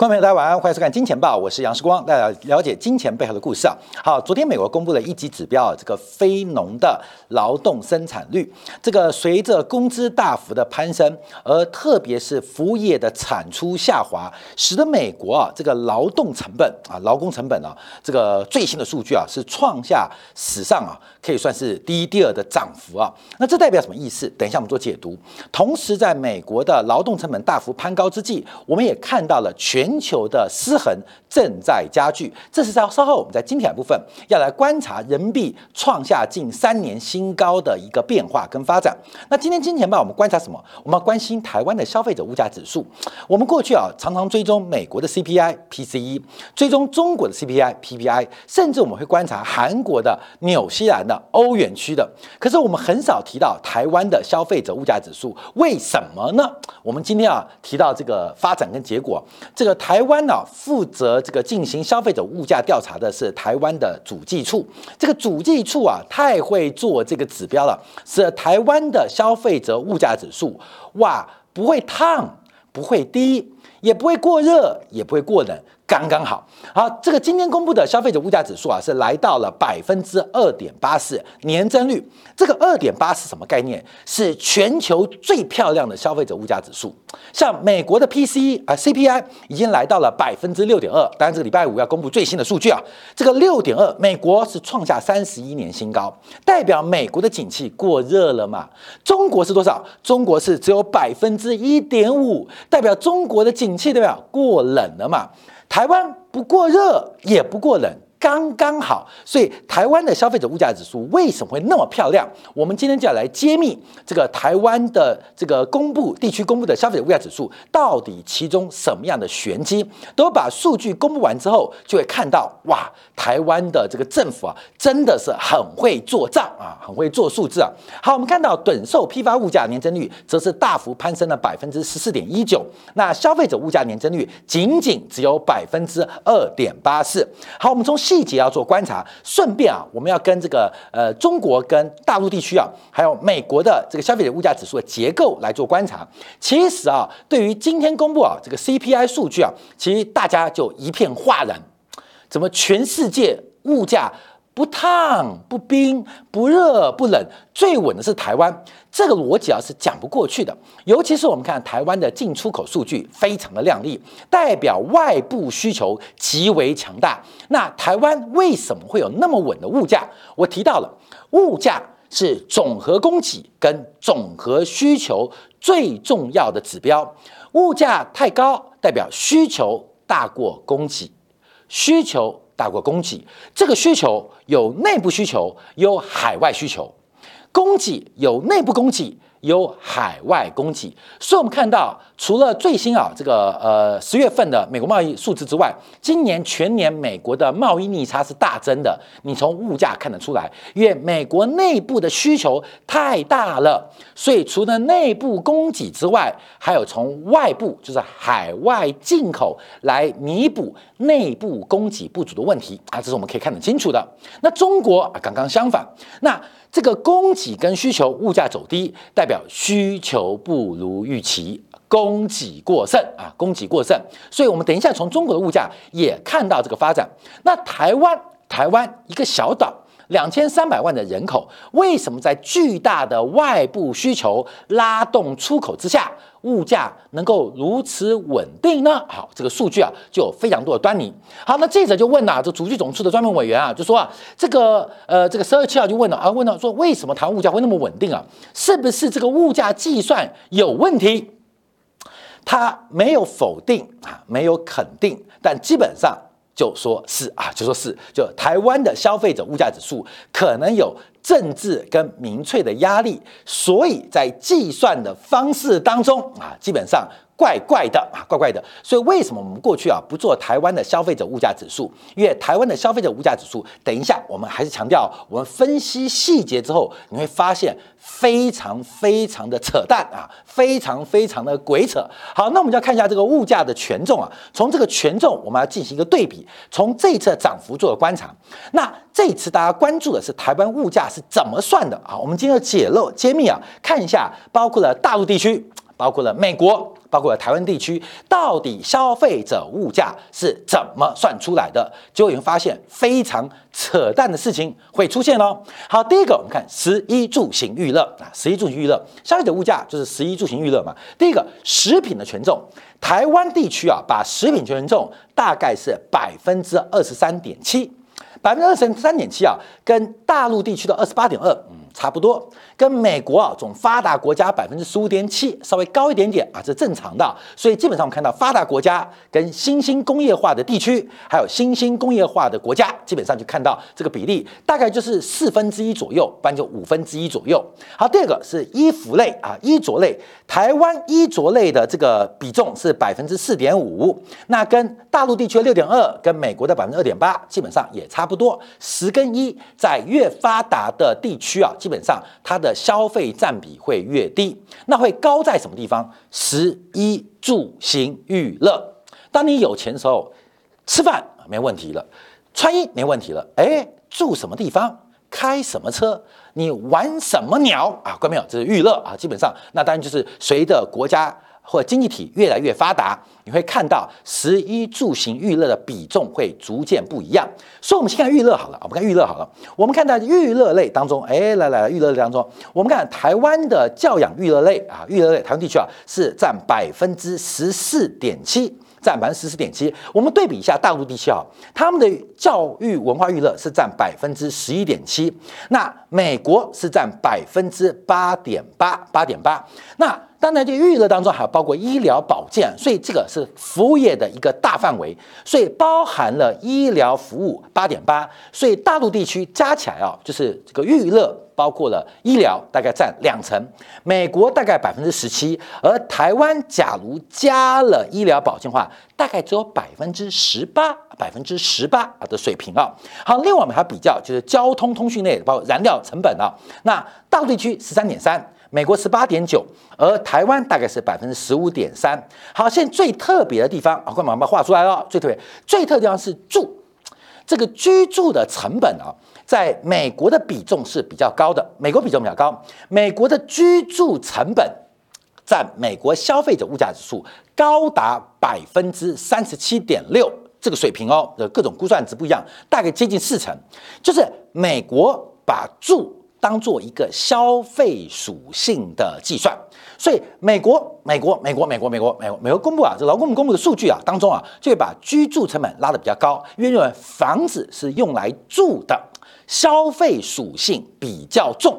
观众朋友，大家晚安，欢迎收看《金钱报》，我是杨世光，大家了解金钱背后的故事啊。好，昨天美国公布了一级指标，这个非农的劳动生产率，这个随着工资大幅的攀升，而特别是服务业的产出下滑，使得美国啊这个劳动成本啊劳工成本啊这个最新的数据啊是创下史上啊可以算是第一、第二的涨幅啊。那这代表什么意思？等一下我们做解读。同时，在美国的劳动成本大幅攀高之际，我们也看到了全。全球的失衡正在加剧，这是在稍后我们在今天部分要来观察人民币创下近三年新高的一个变化跟发展。那今天金钱报我们观察什么？我们要关心台湾的消费者物价指数。我们过去啊常常追踪美国的 CPI、PCE，追踪中国的 CPI、PPI，甚至我们会观察韩国的、纽西兰的、欧元区的。可是我们很少提到台湾的消费者物价指数，为什么呢？我们今天啊提到这个发展跟结果，这个。台湾呢，负责这个进行消费者物价调查的是台湾的主计处。这个主计处啊，太会做这个指标了，是台湾的消费者物价指数，哇，不会烫，不会低，也不会过热，也不会过冷。刚刚好，好，这个今天公布的消费者物价指数啊，是来到了百分之二点八四年增率。这个二点八是什么概念？是全球最漂亮的消费者物价指数。像美国的 P C 啊 CPI 已经来到了百分之六点二，当然这个礼拜五要公布最新的数据啊。这个六点二，美国是创下三十一年新高，代表美国的景气过热了嘛？中国是多少？中国是只有百分之一点五，代表中国的景气代表过冷了嘛？台湾不过热，也不过冷。刚刚好，所以台湾的消费者物价指数为什么会那么漂亮？我们今天就要来揭秘这个台湾的这个公布地区公布的消费者物价指数到底其中什么样的玄机？都把数据公布完之后，就会看到哇，台湾的这个政府啊，真的是很会做账啊，很会做数字啊。好，我们看到短售批发物价年增率则是大幅攀升了百分之十四点一九，那消费者物价年增率仅仅只有百分之二点八四。好，我们从细节要做观察，顺便啊，我们要跟这个呃中国跟大陆地区啊，还有美国的这个消费者物价指数的结构来做观察。其实啊，对于今天公布啊这个 CPI 数据啊，其实大家就一片哗然，怎么全世界物价？不烫不冰不热不冷，最稳的是台湾。这个逻辑啊是讲不过去的。尤其是我们看台湾的进出口数据非常的亮丽，代表外部需求极为强大。那台湾为什么会有那么稳的物价？我提到了，物价是总和供给跟总和需求最重要的指标。物价太高，代表需求大过供给，需求。大过供给，这个需求有内部需求，有海外需求；供给有内部供给。有海外供给，所以我们看到，除了最新啊这个呃十月份的美国贸易数字之外，今年全年美国的贸易逆差是大增的。你从物价看得出来，因为美国内部的需求太大了，所以除了内部供给之外，还有从外部就是海外进口来弥补内部供给不足的问题啊，这是我们可以看得清楚的。那中国啊刚刚相反，那。这个供给跟需求物价走低，代表需求不如预期，供给过剩啊，供给过剩。所以，我们等一下从中国的物价也看到这个发展。那台湾，台湾一个小岛。两千三百万的人口，为什么在巨大的外部需求拉动出口之下，物价能够如此稳定呢？好，这个数据啊，就有非常多的端倪。好，那记者就问呐，这主计总处的专门委员啊，就说啊，这个呃，这个十二七号就问了啊，问到说为什么谈物价会那么稳定啊？是不是这个物价计算有问题？他没有否定啊，没有肯定，但基本上。就说是啊，就说是，就台湾的消费者物价指数可能有政治跟民粹的压力，所以在计算的方式当中啊，基本上。怪怪的啊，怪怪的。所以为什么我们过去啊不做台湾的消费者物价指数？因为台湾的消费者物价指数，等一下我们还是强调，我们分析细节之后，你会发现非常非常的扯淡啊，非常非常的鬼扯。好，那我们就要看一下这个物价的权重啊。从这个权重，我们要进行一个对比，从这一次涨幅做个观察。那这一次大家关注的是台湾物价是怎么算的啊？我们今天要解漏揭秘啊，看一下包括了大陆地区，包括了美国。包括台湾地区，到底消费者物价是怎么算出来的？结果你会发现非常扯淡的事情会出现哦。好，第一个我们看十一住行娱乐啊，十一住行娱乐，消费者物价就是十一住行娱乐嘛。第一个食品的权重，台湾地区啊，把食品权重大概是百分之二十三点七，百分之二十三点七啊，跟大陆地区的二十八点二，嗯。差不多，跟美国啊，总发达国家百分之十五点七稍微高一点点啊，这正常的。所以基本上我们看到发达国家跟新兴工业化的地区，还有新兴工业化的国家，基本上就看到这个比例大概就是四分之一左右，不然就五分之一左右。好，第二个是衣服类啊，衣着类，台湾衣着类的这个比重是百分之四点五，那跟大陆地区的六点二，跟美国的百分之二点八，基本上也差不多。十跟一，在越发达的地区啊。基本上，它的消费占比会越低，那会高在什么地方？十一住行娱乐。当你有钱的时候，吃饭没问题了，穿衣没问题了，哎，住什么地方，开什么车，你玩什么鸟啊？关没有？这是娱乐啊。基本上，那当然就是随着国家。或经济体越来越发达，你会看到食衣住行娱乐的比重会逐渐不一样。所以，我们先看娱乐好了，我们看娱乐好了。我们看到娱乐类当中，哎，来来，娱乐类当中，我们看台湾的教养娱乐类啊，娱乐类台湾地区啊是占百分之十四点七。占百分之十四点七，我们对比一下大陆地区啊，他们的教育文化娱乐是占百分之十一点七，那美国是占百分之八点八，八点八。那当然，这娱乐当中还包括医疗保健，所以这个是服务业的一个大范围，所以包含了医疗服务八点八，所以大陆地区加起来啊，就是这个娱乐。包括了医疗，大概占两成，美国大概百分之十七，而台湾假如加了医疗保健的话，大概只有百分之十八，百分之十八啊的水平啊。好，另外我们还比较就是交通通讯类，包括燃料成本啊。那大陆地区十三点三，美国十八点九，而台湾大概是百分之十五点三。好，现在最特别的地方啊，快把它画出来了。最特别、最特别地方是住，这个居住的成本啊。在美国的比重是比较高的，美国比重比较高，美国的居住成本占美国消费者物价指数高达百分之三十七点六这个水平哦，的各种估算值不一样，大概接近四成，就是美国把住当做一个消费属性的计算，所以美国美国美国美国美国美国美国公布啊，这劳工部公布的数据啊当中啊，就会把居住成本拉得比较高，因为认为房子是用来住的。消费属性比较重，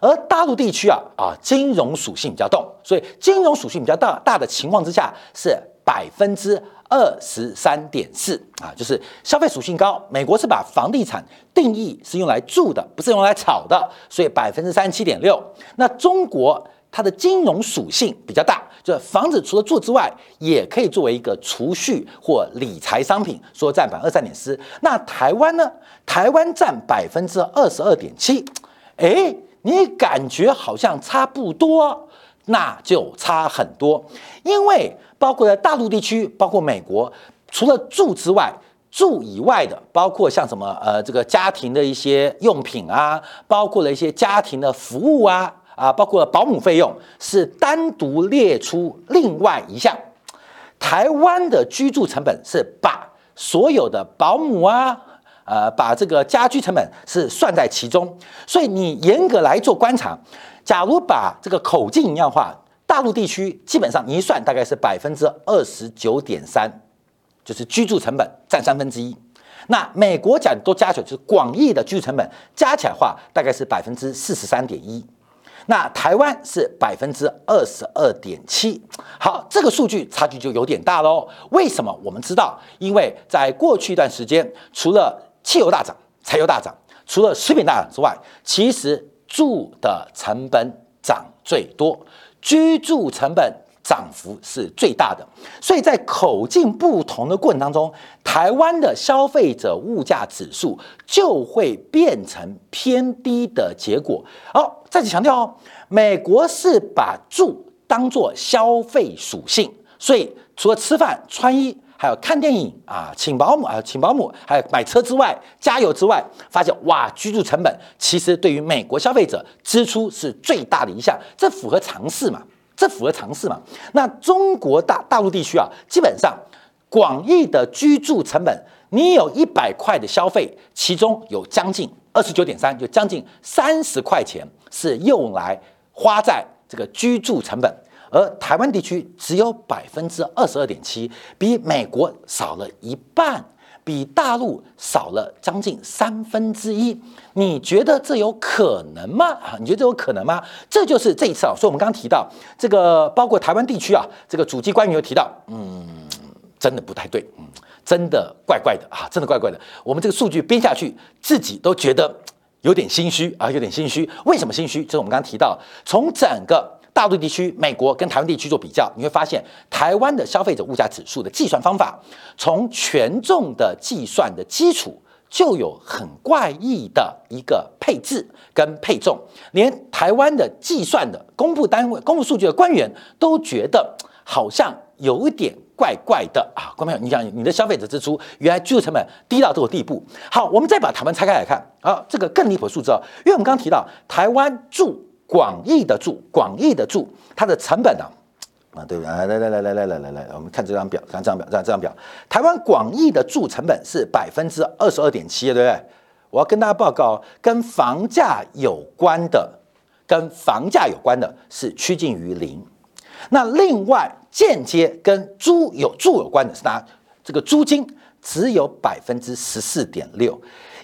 而大陆地区啊啊金融属性比较重，所以金融属性比较大大的情况之下是百分之二十三点四啊，就是消费属性高。美国是把房地产定义是用来住的，不是用来炒的，所以百分之三十七点六。那中国它的金融属性比较大，就是房子除了住之外，也可以作为一个储蓄或理财商品，说占百分之二三点四。那台湾呢？台湾占百分之二十二点七，哎，你感觉好像差不多，那就差很多，因为包括在大陆地区，包括美国，除了住之外，住以外的，包括像什么呃，这个家庭的一些用品啊，包括了一些家庭的服务啊，啊，包括保姆费用，是单独列出另外一项。台湾的居住成本是把所有的保姆啊。呃，把这个家居成本是算在其中，所以你严格来做观察，假如把这个口径一样化，大陆地区基本上一算大概是百分之二十九点三，就是居住成本占三分之一。那美国讲都加起来就是广义的居住成本加起来话，大概是百分之四十三点一。那台湾是百分之二十二点七。好，这个数据差距就有点大喽。为什么？我们知道，因为在过去一段时间，除了汽油大涨，柴油大涨，除了食品大涨之外，其实住的成本涨最多，居住成本涨幅是最大的。所以在口径不同的过程当中，台湾的消费者物价指数就会变成偏低的结果。好，再次强调哦，美国是把住当做消费属性，所以除了吃饭、穿衣。还有看电影啊，请保姆啊，请保姆，还有买车之外，加油之外，发现哇，居住成本其实对于美国消费者支出是最大的一项，这符合常识嘛？这符合常识嘛？那中国大大陆地区啊，基本上广义的居住成本，你有一百块的消费，其中有将近二十九点三，就将近三十块钱是用来花在这个居住成本，而台湾地区只有百分之二十二点七，比美国少了一半。比大陆少了将近三分之一，你觉得这有可能吗？啊，你觉得这有可能吗？这就是这一次啊，所以我们刚刚提到这个，包括台湾地区啊，这个主机官员有提到，嗯，真的不太对，嗯，真的怪怪的啊，真的怪怪的。我们这个数据编下去，自己都觉得有点心虚啊，有点心虚。为什么心虚？就是我们刚刚提到，从整个。大陆地区，美国跟台湾地区做比较，你会发现台湾的消费者物价指数的计算方法，从权重的计算的基础就有很怪异的一个配置跟配重，连台湾的计算的公布单位、公布数据的官员都觉得好像有点怪怪的啊！观众朋友，你想你的消费者支出原来居住成本低到这个地步，好，我们再把台湾拆开来看啊，这个更离谱数字哦，因为我们刚刚提到台湾住。广义的住，广义的住，它的成本呢？啊，对不对？来来来来来来来来，我们看这张表，看这张表，这张这张表，台湾广义的住成本是百分之二十二点七，对不对？我要跟大家报告，跟房价有关的，跟房价有关的是趋近于零。那另外间接跟租有住有关的是家这个租金只有百分之十四点六，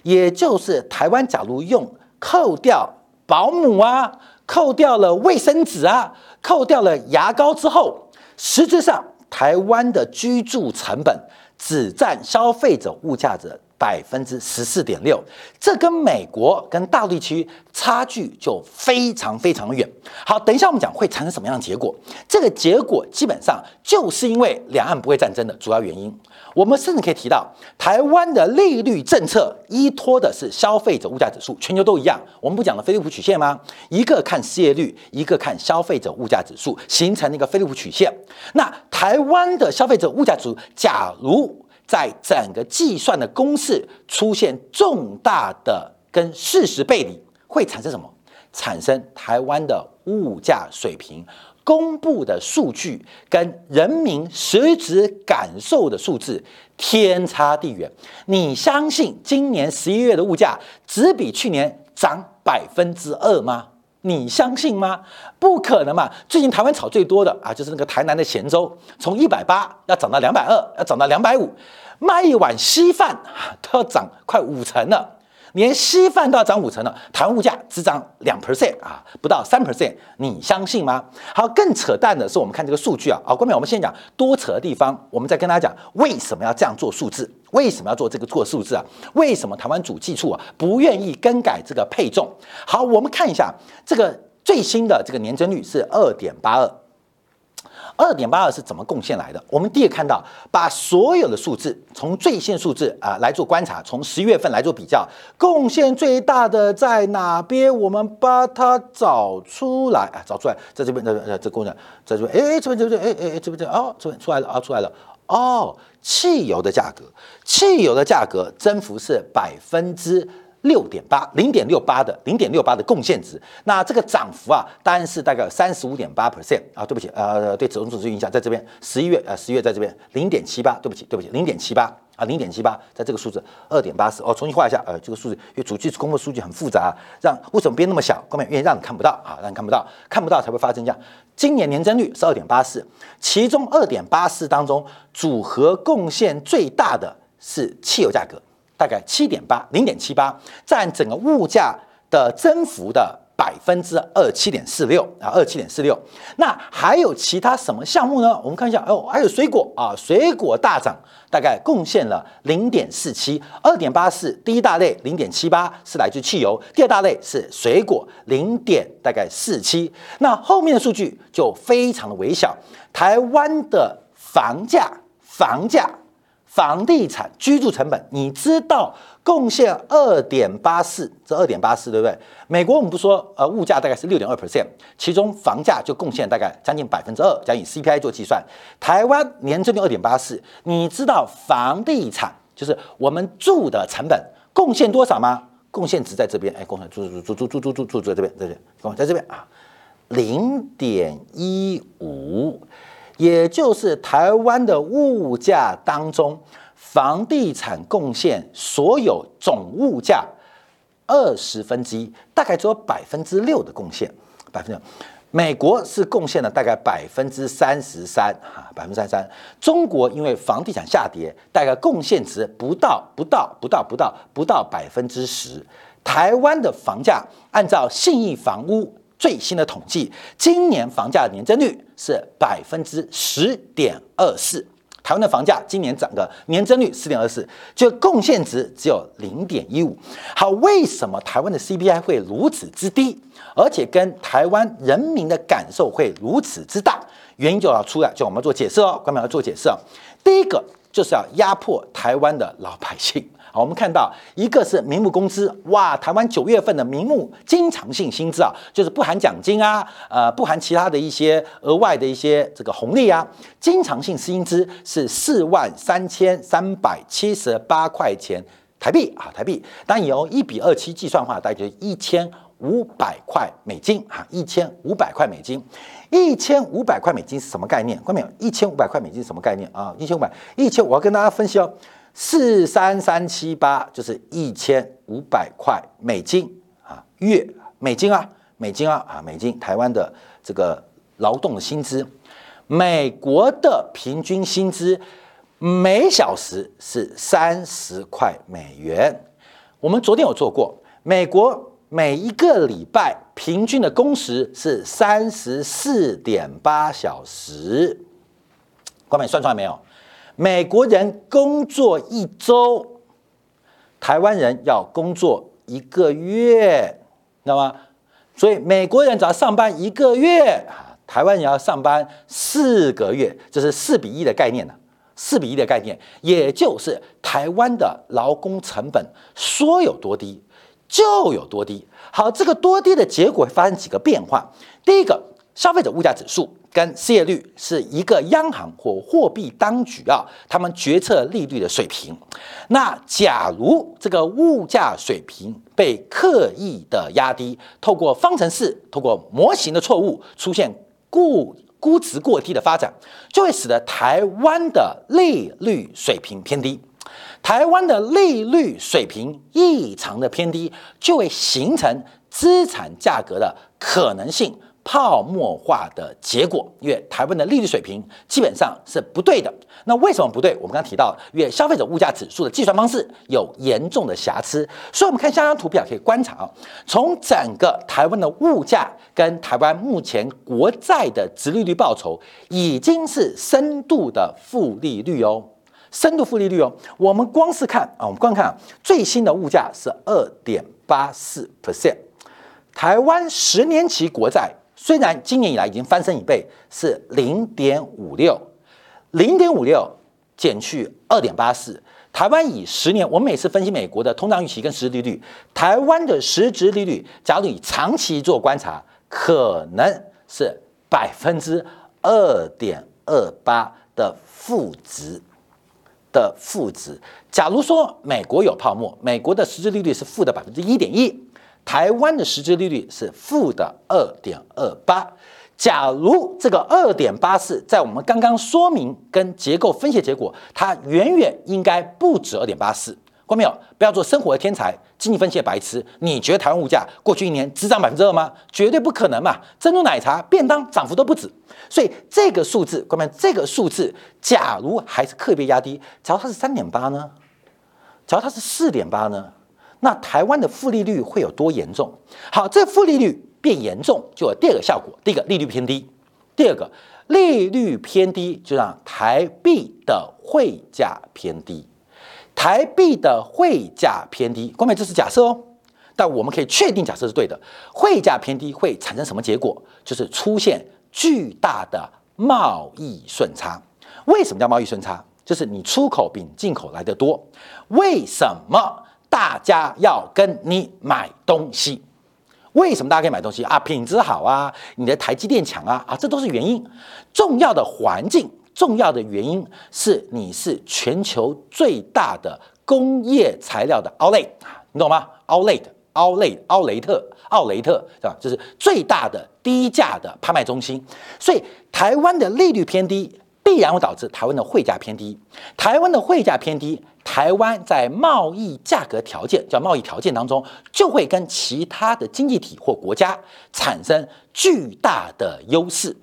也就是台湾假如用扣掉保姆啊。扣掉了卫生纸啊，扣掉了牙膏之后，实质上台湾的居住成本只占消费者物价的百分之十四点六，这跟美国跟大陆地区差距就非常非常远。好，等一下我们讲会产生什么样的结果，这个结果基本上就是因为两岸不会战争的主要原因。我们甚至可以提到，台湾的利率政策依托的是消费者物价指数，全球都一样。我们不讲了菲利普曲线吗？一个看失业率，一个看消费者物价指数，形成一个菲利普曲线。那台湾的消费者物价指数，假如在整个计算的公式出现重大的跟事实背离，会产生什么？产生台湾的物价水平。公布的数据跟人民实质感受的数字天差地远。你相信今年十一月的物价只比去年涨百分之二吗？你相信吗？不可能嘛！最近台湾炒最多的啊，就是那个台南的咸粥，从一百八要涨到两百二，要涨到两百五，卖一碗稀饭都要涨快五成了。连稀饭都要涨五成了，台湾物价只涨两 percent 啊，不到三 percent，你相信吗？好，更扯淡的是，我们看这个数据啊，啊，关面我们先讲多扯的地方，我们再跟大家讲为什么要这样做数字，为什么要做这个做数字啊？为什么台湾主计处啊不愿意更改这个配重？好，我们看一下这个最新的这个年增率是二点八二。二点八二是怎么贡献来的？我们第一个看到，把所有的数字从最新数字啊来做观察，从十一月份来做比较，贡献最大的在哪边？我们把它找出来啊，找出来，在这边，这这这贡献，在这边，哎，这边这边，哎哎哎，这边这哦，这边出来了啊，出来了哦，汽油的价格，汽油的价格增幅是百分之。六点八，零点六八的零点六八的贡献值，那这个涨幅啊，当然是大概三十五点八 percent 啊，对不起，呃，对总指数影响在这边，十一月呃十一月在这边零点七八，对不起对不起，零点七八啊，零点七八，在这个数字二点八四哦，重新画一下，呃，这个数字因为主计公布数据很复杂，让为什么变那么小？后面因为让你看不到啊，让你看不到，看不到才会发生这样。今年年增率是二点八四，其中二点八四当中组合贡献最大的是汽油价格。大概七点八，零点七八，占整个物价的增幅的百分之二七点四六啊，二七点四六。那还有其他什么项目呢？我们看一下，哦，还有水果啊，水果大涨，大概贡献了零点四七，二点八四。第一大类零点七八是来自汽油，第二大类是水果零点大概四七。那后面的数据就非常的微小。台湾的房价，房价。房地产居住成本，你知道贡献二点八四，这二点八四对不对？美国我们不说，呃，物价大概是六点二 percent，其中房价就贡献大概将近百分之二，将以 CPI 做计算。台湾年增率二点八四，你知道房地产就是我们住的成本贡献多少吗？贡献值在这边，哎，贡献住住住住住住住住在这边，这边，在这边啊，零点一五，也就是台湾的物价当中，房地产贡献所有总物价二十分之一，大概只有百分之六的贡献，百分之六。美国是贡献了大概百分之三十三，哈，百分之三十三。中国因为房地产下跌，大概贡献值不到不到不到不到不到百分之十。台湾的房价按照信义房屋最新的统计，今年房价的年增率是百分之十点二四。台湾的房价今年涨个年增率十点二四，就贡献值只有零点一五。好，为什么台湾的 CPI 会如此之低，而且跟台湾人民的感受会如此之大？原因就要出来，就我们做解释哦，官们要做解释哦。第一个就是要压迫台湾的老百姓。好，我们看到一个是名目工资，哇，台湾九月份的名目经常性薪资啊，就是不含奖金啊，呃，不含其他的一些额外的一些这个红利啊，经常性薪资是四万三千三百七十八块钱台币啊，台币，当然用一比二七计算的话，大概就一千五百块美金啊，一千五百块美金，一千五百块美金是什么概念？关没有？一千五百块美金是什么概念啊？一千五百，一千，我要跟大家分析哦。四三三七八就是一千五百块美金啊，月美金啊，美金啊啊，美金。台湾的这个劳动的薪资，美国的平均薪资每小时是三十块美元。我们昨天有做过，美国每一个礼拜平均的工时是三十四点八小时。官美算出来没有？美国人工作一周，台湾人要工作一个月，知道吗？所以美国人只要上班一个月，台湾人要上班四个月，这是四比一的概念呢。四比一的概念，也就是台湾的劳工成本说有多低就有多低。好，这个多低的结果会发生几个变化。第一个，消费者物价指数。跟失业率是一个央行或货币当局啊，他们决策利率的水平。那假如这个物价水平被刻意的压低，透过方程式、透过模型的错误，出现估估值过低的发展，就会使得台湾的利率水平偏低。台湾的利率水平异常的偏低，就会形成资产价格的可能性。泡沫化的结果，因为台湾的利率水平基本上是不对的。那为什么不对？我们刚刚提到，因为消费者物价指数的计算方式有严重的瑕疵。所以，我们看下张图表可以观察啊，从整个台湾的物价跟台湾目前国债的直利率报酬，已经是深度的负利率哦，深度负利率哦。我们光是看啊，我们光看最新的物价是二点八四 percent，台湾十年期国债。虽然今年以来已经翻身一倍，是零点五六，零点五六减去二点八四，台湾以十年，我们每次分析美国的通胀预期跟实质利率，台湾的实质利率，假如你长期做观察，可能是百分之二点二八的负值的负值。假如说美国有泡沫，美国的实质利率是负的百分之一点一。台湾的实质利率是负的二点二八，假如这个二点八四在我们刚刚说明跟结构分析结果，它远远应该不止二点八四。过没有？不要做生活的天才，经济分析的白痴。你觉得台湾物价过去一年只涨百分之二吗？绝对不可能嘛！珍珠奶茶、便当涨幅都不止。所以这个数字，关键这个数字，假如还是特别压低，假如它是三点八呢？假如它是四点八呢？那台湾的负利率会有多严重？好，这负利率变严重，就有第二个效果：第一个，利率偏低；第二个，利率偏低就让台币的汇价偏低。台币的汇价偏低，关键这是假设哦，但我们可以确定假设是对的。汇价偏低会产生什么结果？就是出现巨大的贸易顺差。为什么叫贸易顺差？就是你出口比进口来的多。为什么？大家要跟你买东西，为什么大家可以买东西啊？品质好啊，你的台积电强啊啊，这都是原因。重要的环境，重要的原因是你是全球最大的工业材料的 outlet，你懂吗？outlet 奥雷奥雷特奥雷特是吧？就是最大的低价的拍卖中心，所以台湾的利率偏低，必然会导致台湾的汇价偏低。台湾的汇价偏低，台湾在贸易价格条件叫贸易条件当中，就会跟其他的经济体或国家产生巨大的优势，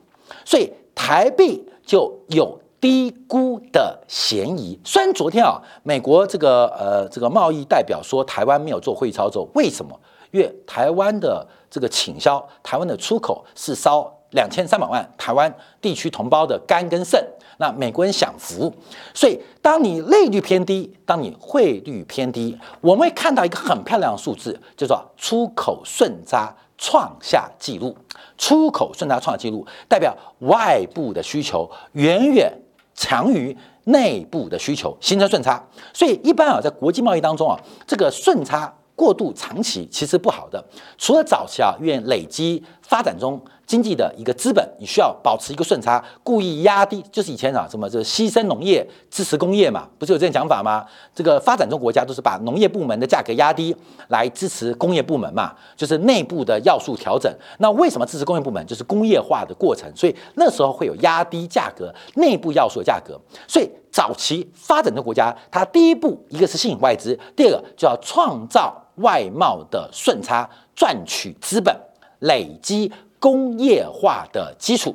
所以台币就有。低估的嫌疑。虽然昨天啊，美国这个呃这个贸易代表说台湾没有做汇操作，为什么？因为台湾的这个倾销，台湾的出口是烧两千三百万台湾地区同胞的肝跟肾，那美国人享福。所以当你利率偏低，当你汇率偏低，我们会看到一个很漂亮的数字，叫做出口顺差创下纪录。出口顺差创下纪录，代表外部的需求远远。强于内部的需求，形成顺差。所以一般啊，在国际贸易当中啊，这个顺差过度长期其实不好的。除了早期啊，愿累积发展中。经济的一个资本，你需要保持一个顺差，故意压低，就是以前啊什么，就是牺牲农业支持工业嘛，不是有这种讲法吗？这个发展中国家都是把农业部门的价格压低来支持工业部门嘛，就是内部的要素调整。那为什么支持工业部门？就是工业化的过程，所以那时候会有压低价格，内部要素的价格。所以早期发展中国家，它第一步一个是吸引外资，第二个就要创造外贸的顺差，赚取资本，累积。工业化的基础，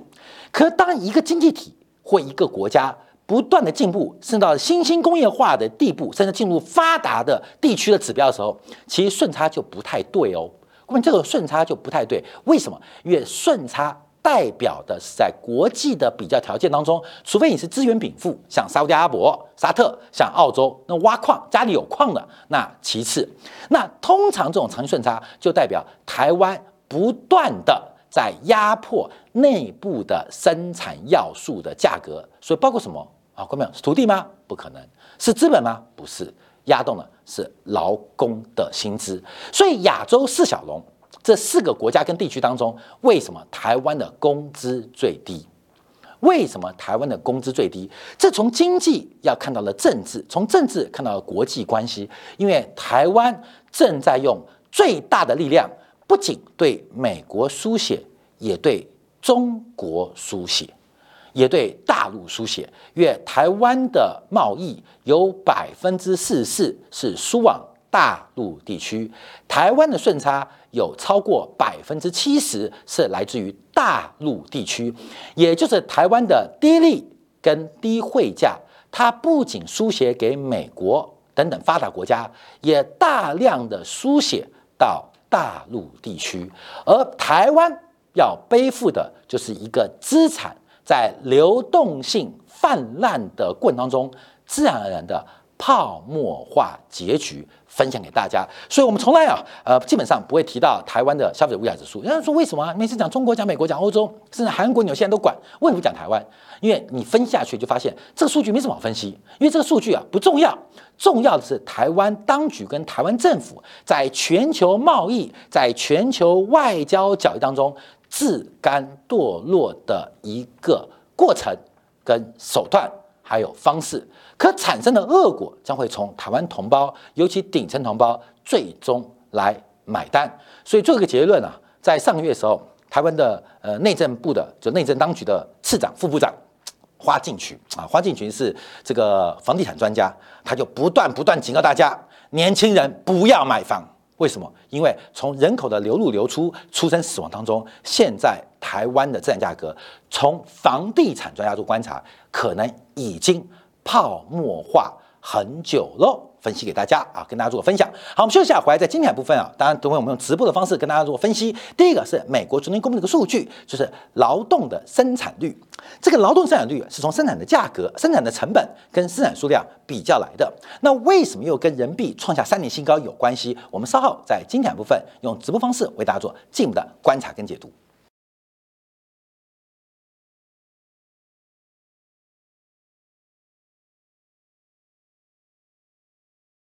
可当一个经济体或一个国家不断的进步，甚至到新兴工业化的地步，甚至进入发达的地区的指标的时候，其实顺差就不太对哦。那么这个顺差就不太对，为什么？因为顺差代表的是在国际的比较条件当中，除非你是资源禀赋，像沙特阿拉伯、沙特，像澳洲，那挖矿家里有矿的，那其次，那通常这种长期顺差就代表台湾不断的。在压迫内部的生产要素的价格，所以包括什么啊？各位是土地吗？不可能是资本吗？不是，压动的是劳工的薪资。所以亚洲四小龙这四个国家跟地区当中，为什么台湾的工资最低？为什么台湾的工资最低？这从经济要看到了政治，从政治看到了国际关系，因为台湾正在用最大的力量。不仅对美国输血，也对中国输血，也对大陆输血。越台湾的贸易有百分之四十四是输往大陆地区，台湾的顺差有超过百分之七十是来自于大陆地区，也就是台湾的低利跟低汇价，它不仅输血给美国等等发达国家，也大量的输血到。大陆地区，而台湾要背负的就是一个资产在流动性泛滥的过程当中，自然而然的泡沫化结局。分享给大家，所以我们从来啊，呃，基本上不会提到台湾的消费者物价指数。有人说为什么每次讲中国、讲美国、讲欧洲，甚至韩国、纽西兰都管，为什么讲台湾？因为你分下去就发现这个数据没什么好分析，因为这个数据啊不重要，重要的是台湾当局跟台湾政府在全球贸易、在全球外交角力当中自甘堕落的一个过程跟手段。还有方式，可产生的恶果将会从台湾同胞，尤其顶层同胞最终来买单。所以做一个结论啊，在上个月的时候，台湾的呃内政部的就内政当局的次长、副部长花敬群啊，花敬群是这个房地产专家，他就不断不断警告大家，年轻人不要买房。为什么？因为从人口的流入流出、出生死亡当中，现在台湾的资产价格，从房地产专家做观察，可能已经泡沫化很久了。分析给大家啊，跟大家做个分享。好，我们休息一下，回来在精彩部分啊，当然等会我们用直播的方式跟大家做分析。第一个是美国昨天公布的一个数据，就是劳动的生产率。这个劳动生产率是从生产的价格、生产的成本跟生产数量比较来的。那为什么又跟人民币创下三年新高有关系？我们稍后在精彩部分用直播方式为大家做进一步的观察跟解读。